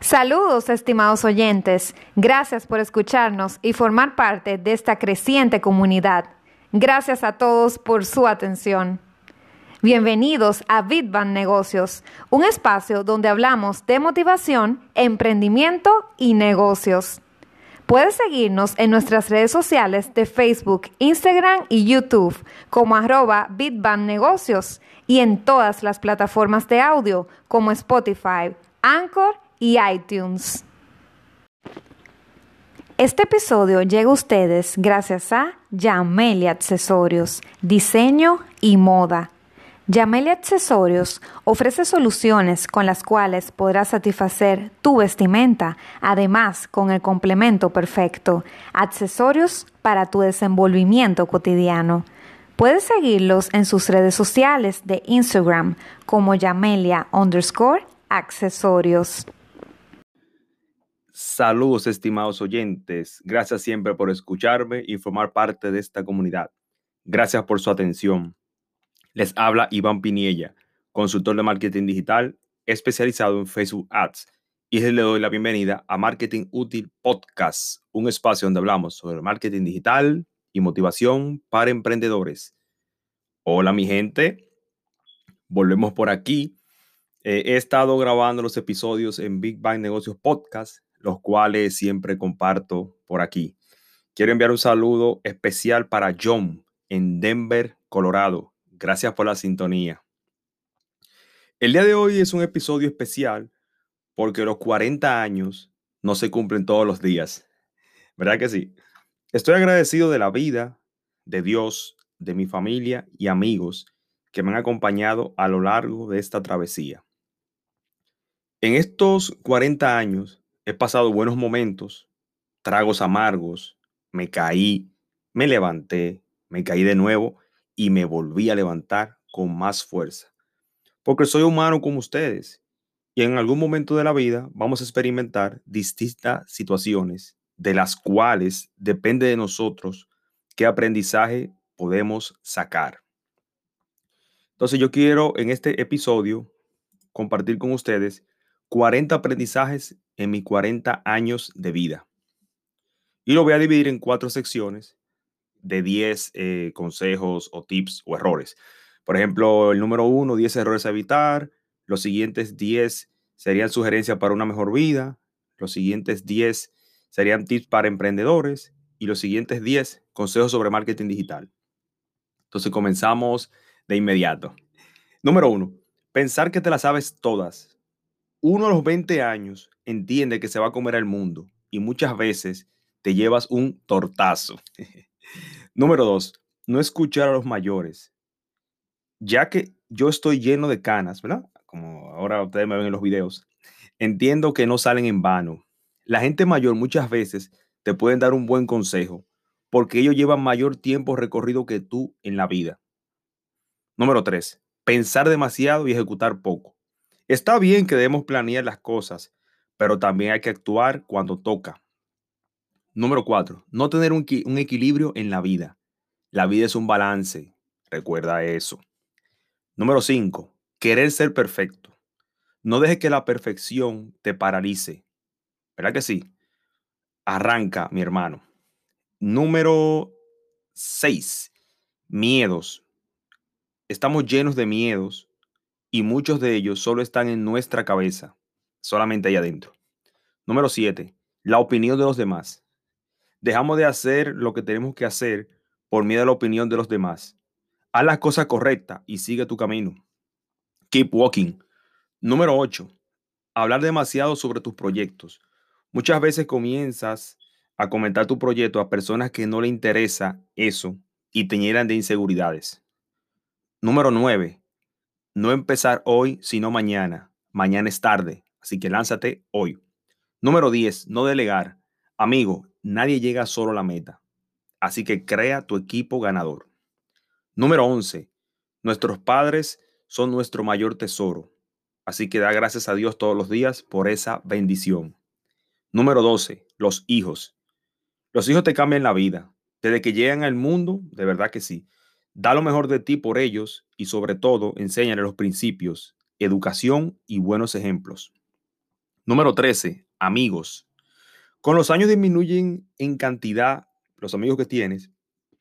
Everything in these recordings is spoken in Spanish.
Saludos, estimados oyentes. Gracias por escucharnos y formar parte de esta creciente comunidad. Gracias a todos por su atención. Bienvenidos a Bitban Negocios, un espacio donde hablamos de motivación, emprendimiento y negocios. Puedes seguirnos en nuestras redes sociales de Facebook, Instagram y YouTube como arroba Bitban Negocios y en todas las plataformas de audio como Spotify, Anchor y iTunes. Este episodio llega a ustedes gracias a Yamelia Accesorios, Diseño y Moda. Yamelia Accesorios ofrece soluciones con las cuales podrás satisfacer tu vestimenta, además con el complemento perfecto, accesorios para tu desenvolvimiento cotidiano. Puedes seguirlos en sus redes sociales de Instagram como Yamelia underscore accesorios. Saludos, estimados oyentes. Gracias siempre por escucharme y formar parte de esta comunidad. Gracias por su atención. Les habla Iván Piniella, consultor de marketing digital especializado en Facebook Ads. Y le doy la bienvenida a Marketing Útil Podcast, un espacio donde hablamos sobre marketing digital y motivación para emprendedores. Hola, mi gente. Volvemos por aquí. Eh, he estado grabando los episodios en Big Bang Negocios Podcast los cuales siempre comparto por aquí. Quiero enviar un saludo especial para John en Denver, Colorado. Gracias por la sintonía. El día de hoy es un episodio especial porque los 40 años no se cumplen todos los días. ¿Verdad que sí? Estoy agradecido de la vida, de Dios, de mi familia y amigos que me han acompañado a lo largo de esta travesía. En estos 40 años He pasado buenos momentos, tragos amargos, me caí, me levanté, me caí de nuevo y me volví a levantar con más fuerza. Porque soy humano como ustedes y en algún momento de la vida vamos a experimentar distintas situaciones de las cuales depende de nosotros qué aprendizaje podemos sacar. Entonces yo quiero en este episodio compartir con ustedes 40 aprendizajes en mis 40 años de vida. Y lo voy a dividir en cuatro secciones de 10 eh, consejos o tips o errores. Por ejemplo, el número uno, 10 errores a evitar. Los siguientes 10 serían sugerencias para una mejor vida. Los siguientes 10 serían tips para emprendedores. Y los siguientes 10, consejos sobre marketing digital. Entonces comenzamos de inmediato. Número uno, pensar que te las sabes todas uno a los 20 años entiende que se va a comer al mundo y muchas veces te llevas un tortazo. Número dos, no escuchar a los mayores. Ya que yo estoy lleno de canas, ¿verdad? Como ahora ustedes me ven en los videos, entiendo que no salen en vano. La gente mayor muchas veces te pueden dar un buen consejo porque ellos llevan mayor tiempo recorrido que tú en la vida. Número tres, pensar demasiado y ejecutar poco. Está bien que debemos planear las cosas, pero también hay que actuar cuando toca. Número cuatro, no tener un, equilibrio en la vida. La vida es un balance. Recuerda eso. Número cinco, querer ser perfecto. No deje que la perfección te paralice. ¿Verdad que sí? Arranca, mi hermano. Número seis, miedos. Estamos llenos de miedos y muchos de ellos solo están en nuestra cabeza, solamente ahí adentro. Número 7. La opinión de los demás. Dejamos de hacer lo que tenemos que hacer por miedo a la opinión de los demás. Haz las cosas correctas y sigue tu camino. Keep walking. Número 8. Hablar demasiado sobre tus proyectos. Muchas veces comienzas a comentar tu proyecto a personas que no le interesa eso y te llenan de inseguridades. Número 9 no empezar hoy, sino mañana. Mañana es tarde, así que lánzate hoy. Número 10. No delegar. Amigo, nadie llega solo a la meta, así que crea tu equipo ganador. Número 11. Nuestros padres son nuestro mayor tesoro, así que da gracias a Dios todos los días por esa bendición. Número 12. Los hijos. Los hijos te cambian la vida. Desde que llegan al mundo, de verdad que sí. Da lo mejor de ti por ellos y sobre todo enséñale los principios, educación y buenos ejemplos. Número 13. Amigos. Con los años disminuyen en cantidad los amigos que tienes,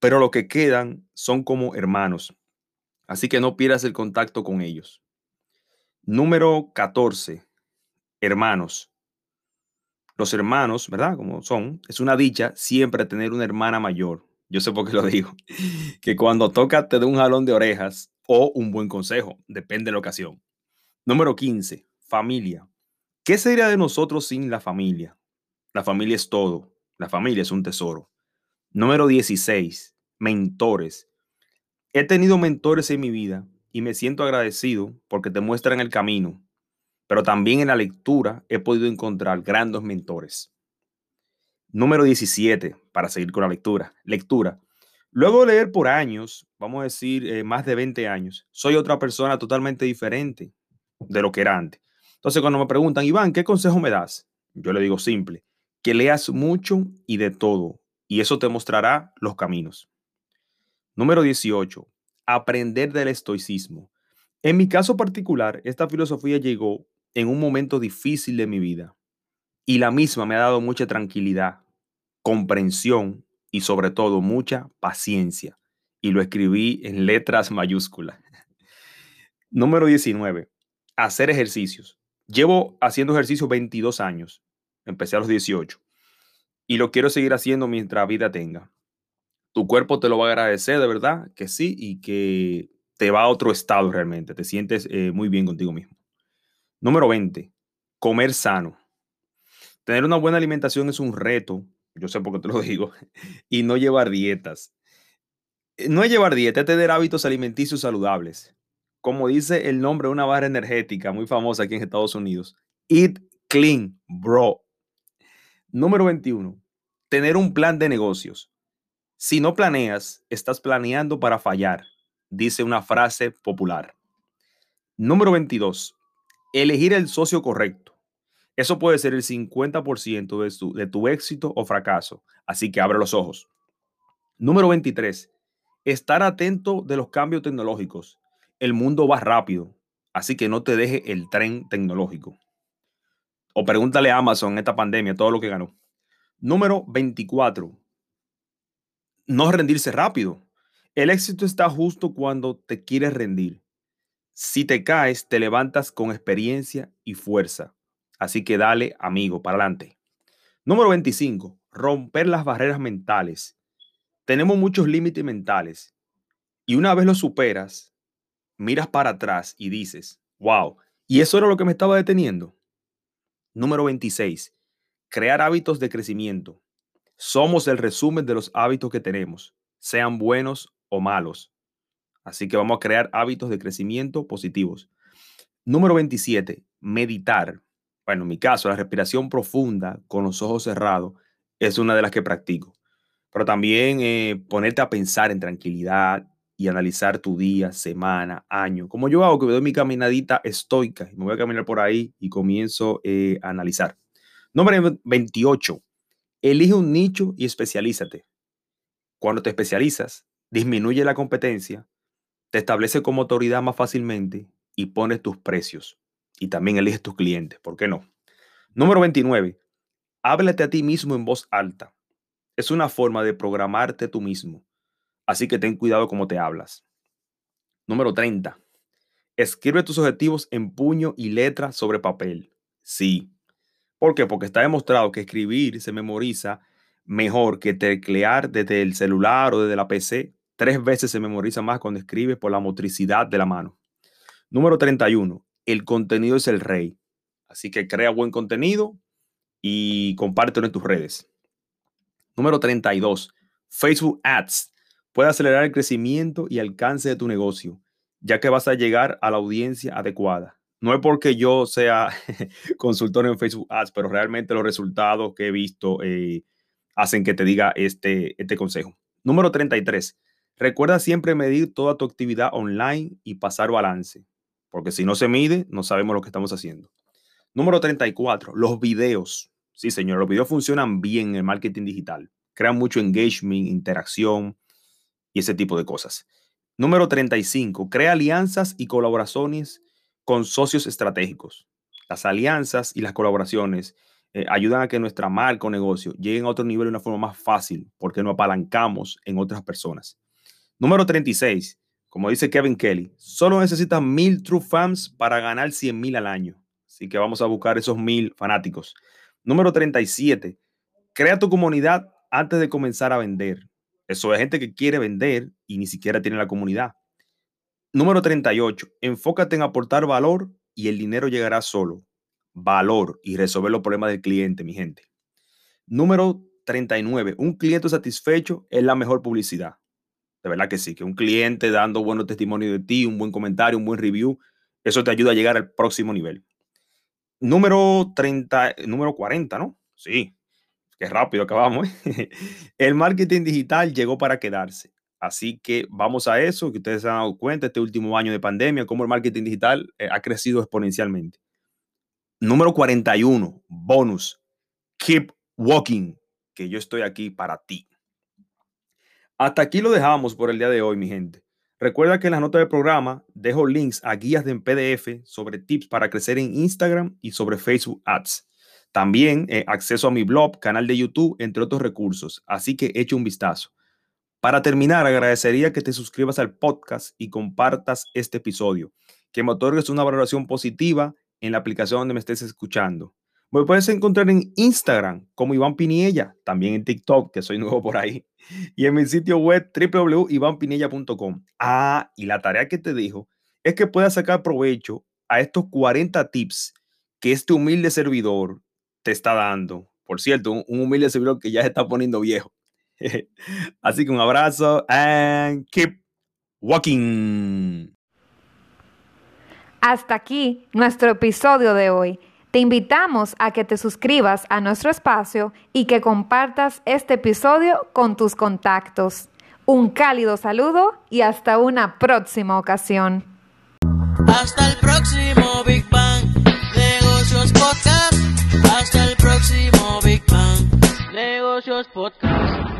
pero lo que quedan son como hermanos. Así que no pierdas el contacto con ellos. Número 14. Hermanos. Los hermanos, ¿verdad? Como son, es una dicha siempre tener una hermana mayor. Yo sé por qué lo digo. Que cuando toca te dé un jalón de orejas o un buen consejo, depende de la ocasión. Número 15. Familia. ¿Qué sería de nosotros sin la familia? La familia es todo. La familia es un tesoro. Número 16. Mentores. He tenido mentores en mi vida y me siento agradecido porque te muestran el camino, pero también en la lectura he podido encontrar grandes mentores. Número 17, para seguir con la lectura. Lectura. Luego de leer por años, vamos a decir eh, más de 20 años, soy otra persona totalmente diferente de lo que era antes. Entonces, cuando me preguntan, Iván, ¿qué consejo me das? Yo le digo simple, que leas mucho y de todo, y eso te mostrará los caminos. Número 18. Aprender del estoicismo. En mi caso particular, esta filosofía llegó en un momento difícil de mi vida y la misma me ha dado mucha tranquilidad, comprensión y sobre todo mucha paciencia. Y lo escribí en letras mayúsculas. Número 19. Hacer ejercicios. Llevo haciendo ejercicios 22 años. Empecé a los 18. Y lo quiero seguir haciendo mientras vida tenga. Tu cuerpo te lo va a agradecer de verdad, que sí, y que te va a otro estado realmente. Te sientes eh, muy bien contigo mismo. Número 20. Comer sano. Tener una buena alimentación es un reto, yo sé por qué te lo digo, y no llevar dietas. Eh, no es llevar dieta, es tener hábitos alimenticios saludables. Como dice el nombre de una barra energética muy famosa aquí en Estados Unidos, Eat Clean, bro. Número 21. Tener un plan de negocios. Si no planeas, estás planeando para fallar, dice una frase popular. Número 22 elegir el socio correcto. Eso puede ser el 50% de tu, de tu éxito o fracaso. Así que abre los ojos. Número 23. Estar atento de los cambios tecnológicos. El mundo va rápido, así que no te deje el tren tecnológico. O pregúntale a Amazon esta pandemia todo lo que ganó. Número 24. No rendirse rápido. El éxito está justo cuando te quieres rendir. Si te caes, te levantas con experiencia y fuerza. Así que dale, amigo, para adelante. Número 25. Romper las barreras mentales. Tenemos muchos límites mentales. Y una vez los superas, miras para atrás y dices, wow, ¿y eso era lo que me estaba deteniendo? Número 26. Crear hábitos de crecimiento. Somos el resumen de los hábitos que tenemos, sean buenos o malos. Así que vamos a crear hábitos de crecimiento positivos. Número 27, meditar. Bueno, en mi caso, la respiración profunda con los ojos cerrados es una de las que practico. Pero también eh, ponerte a pensar en tranquilidad y analizar tu día, semana, año. Como yo hago, que me doy mi caminadita estoica me voy a caminar por ahí y comienzo eh, a analizar. Número 28. Elige un nicho y especialízate. Cuando te especializas, disminuye la competencia te establece como autoridad más fácilmente y pones tus precios. Y también eliges tus clientes, ¿por qué no? Número 29. Háblate a ti mismo en voz alta. Es una forma de programarte tú mismo. Así que ten cuidado cómo te hablas. Número 30. Escribe tus objetivos en puño y letra sobre papel. Sí. ¿Por qué? Porque está demostrado que escribir se memoriza mejor que teclear desde el celular o desde la PC Tres veces se memoriza más cuando escribes por la motricidad de la mano. Número 31. El contenido es el rey. Así que crea buen contenido y compártelo en tus redes. Número 32. Facebook Ads. Puede acelerar el crecimiento y alcance de tu negocio, ya que vas a llegar a la audiencia adecuada. No es porque yo sea consultor en Facebook Ads, pero realmente los resultados que he visto eh, hacen que te diga este, este consejo. Número 33. Recuerda siempre medir toda tu actividad online y pasar balance, porque si no se mide, no sabemos lo que estamos haciendo. Número 34, los videos. Sí, señor, los videos funcionan bien en el marketing digital. Crean mucho engagement, interacción y ese tipo de cosas. Número 35. Crea alianzas y colaboraciones con socios estratégicos. Las alianzas y las colaboraciones eh, ayudan a que nuestra marca o negocio lleguen a otro nivel de una forma más fácil porque nos apalancamos en otras personas. Número 36. Como dice Kevin Kelly, solo necesitas mil true fans para ganar 100 mil al año. Así que vamos a buscar esos mil fanáticos. Número 37. Crea tu comunidad antes de comenzar a vender. Eso es gente que quiere vender y ni siquiera tiene la comunidad. Número 38. Enfócate en aportar valor y el dinero llegará solo. Valor y resolver los problemas del cliente, mi gente. Número 39. Un cliente satisfecho es la mejor publicidad. De verdad que sí, que un cliente dando buenos testimonios de ti, un buen comentario, un buen review, eso te ayuda a llegar al próximo nivel. Número 30, número 40, ¿no? Sí, qué rápido acabamos. El marketing digital llegó para quedarse. Así que vamos a eso, que ustedes se han dado cuenta este último año de pandemia, cómo el marketing digital eh, ha crecido exponencialmente. Número 41, bonus. Keep walking, que yo estoy aquí para ti. Hasta aquí lo dejamos por el día de hoy, mi gente. Recuerda que en las notas del programa dejo links a guías de PDF sobre tips para crecer en Instagram y sobre Facebook Ads. También eh, acceso a mi blog, canal de YouTube, entre otros recursos. Así que eche un vistazo. Para terminar, agradecería que te suscribas al podcast y compartas este episodio, que me otorgues una valoración positiva en la aplicación donde me estés escuchando. Me puedes encontrar en Instagram como Iván Piniella, también en TikTok, que soy nuevo por ahí, y en mi sitio web www.ivanpiniella.com. Ah, y la tarea que te dijo es que puedas sacar provecho a estos 40 tips que este humilde servidor te está dando. Por cierto, un, humilde servidor que ya se está poniendo viejo. Así que un abrazo and keep walking. Hasta aquí nuestro episodio de hoy. Te invitamos a que te suscribas a nuestro espacio y que compartas este episodio con tus contactos. Un cálido saludo y hasta una próxima ocasión. Hasta el próximo Negocios Podcast.